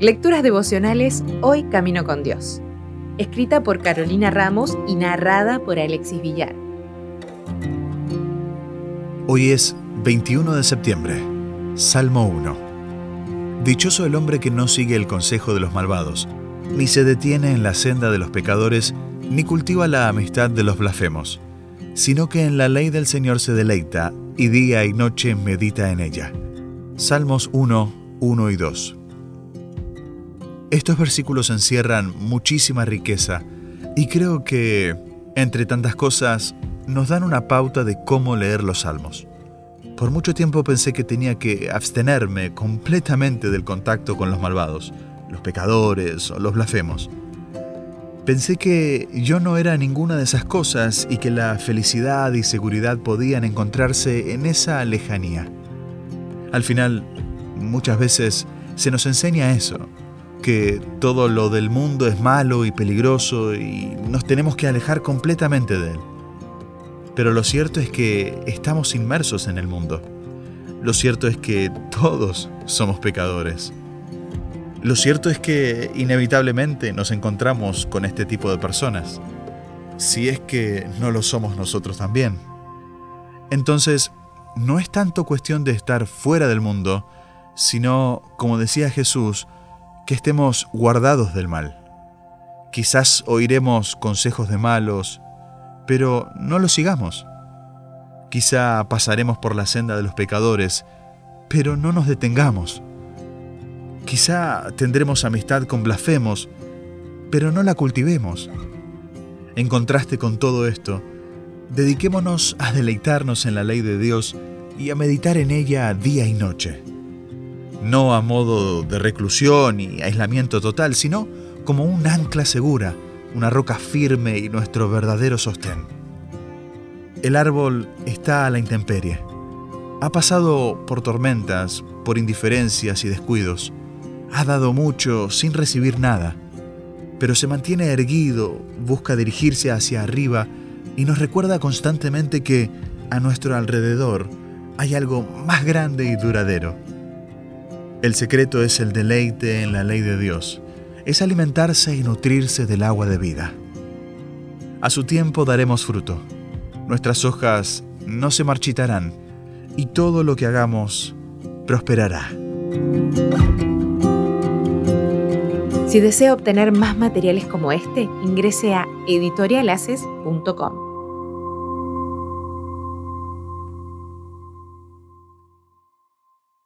Lecturas devocionales Hoy Camino con Dios. Escrita por Carolina Ramos y narrada por Alexis Villar. Hoy es 21 de septiembre. Salmo 1. Dichoso el hombre que no sigue el consejo de los malvados, ni se detiene en la senda de los pecadores, ni cultiva la amistad de los blasfemos, sino que en la ley del Señor se deleita, y día y noche medita en ella. Salmos 1, 1 y 2. Estos versículos encierran muchísima riqueza y creo que, entre tantas cosas, nos dan una pauta de cómo leer los salmos. Por mucho tiempo pensé que tenía que abstenerme completamente del contacto con los malvados, los pecadores o los blasfemos. Pensé que yo no era ninguna de esas cosas y que la felicidad y seguridad podían encontrarse en esa lejanía. Al final, muchas veces se nos enseña eso, que todo lo del mundo es malo y peligroso y nos tenemos que alejar completamente de él. Pero lo cierto es que estamos inmersos en el mundo. Lo cierto es que todos somos pecadores. Lo cierto es que inevitablemente nos encontramos con este tipo de personas, si es que no lo somos nosotros también. Entonces, no es tanto cuestión de estar fuera del mundo, sino, como decía Jesús, que estemos guardados del mal. Quizás oiremos consejos de malos, pero no los sigamos. Quizá pasaremos por la senda de los pecadores, pero no nos detengamos. Quizá tendremos amistad con blasfemos, pero no la cultivemos. En contraste con todo esto, dediquémonos a deleitarnos en la ley de Dios y a meditar en ella día y noche no a modo de reclusión y aislamiento total, sino como un ancla segura, una roca firme y nuestro verdadero sostén. El árbol está a la intemperie. Ha pasado por tormentas, por indiferencias y descuidos. Ha dado mucho sin recibir nada, pero se mantiene erguido, busca dirigirse hacia arriba y nos recuerda constantemente que a nuestro alrededor hay algo más grande y duradero el secreto es el deleite en la ley de Dios, es alimentarse y nutrirse del agua de vida. A su tiempo daremos fruto, nuestras hojas no se marchitarán y todo lo que hagamos prosperará. Si desea obtener más materiales como este, ingrese a editorialaces.com.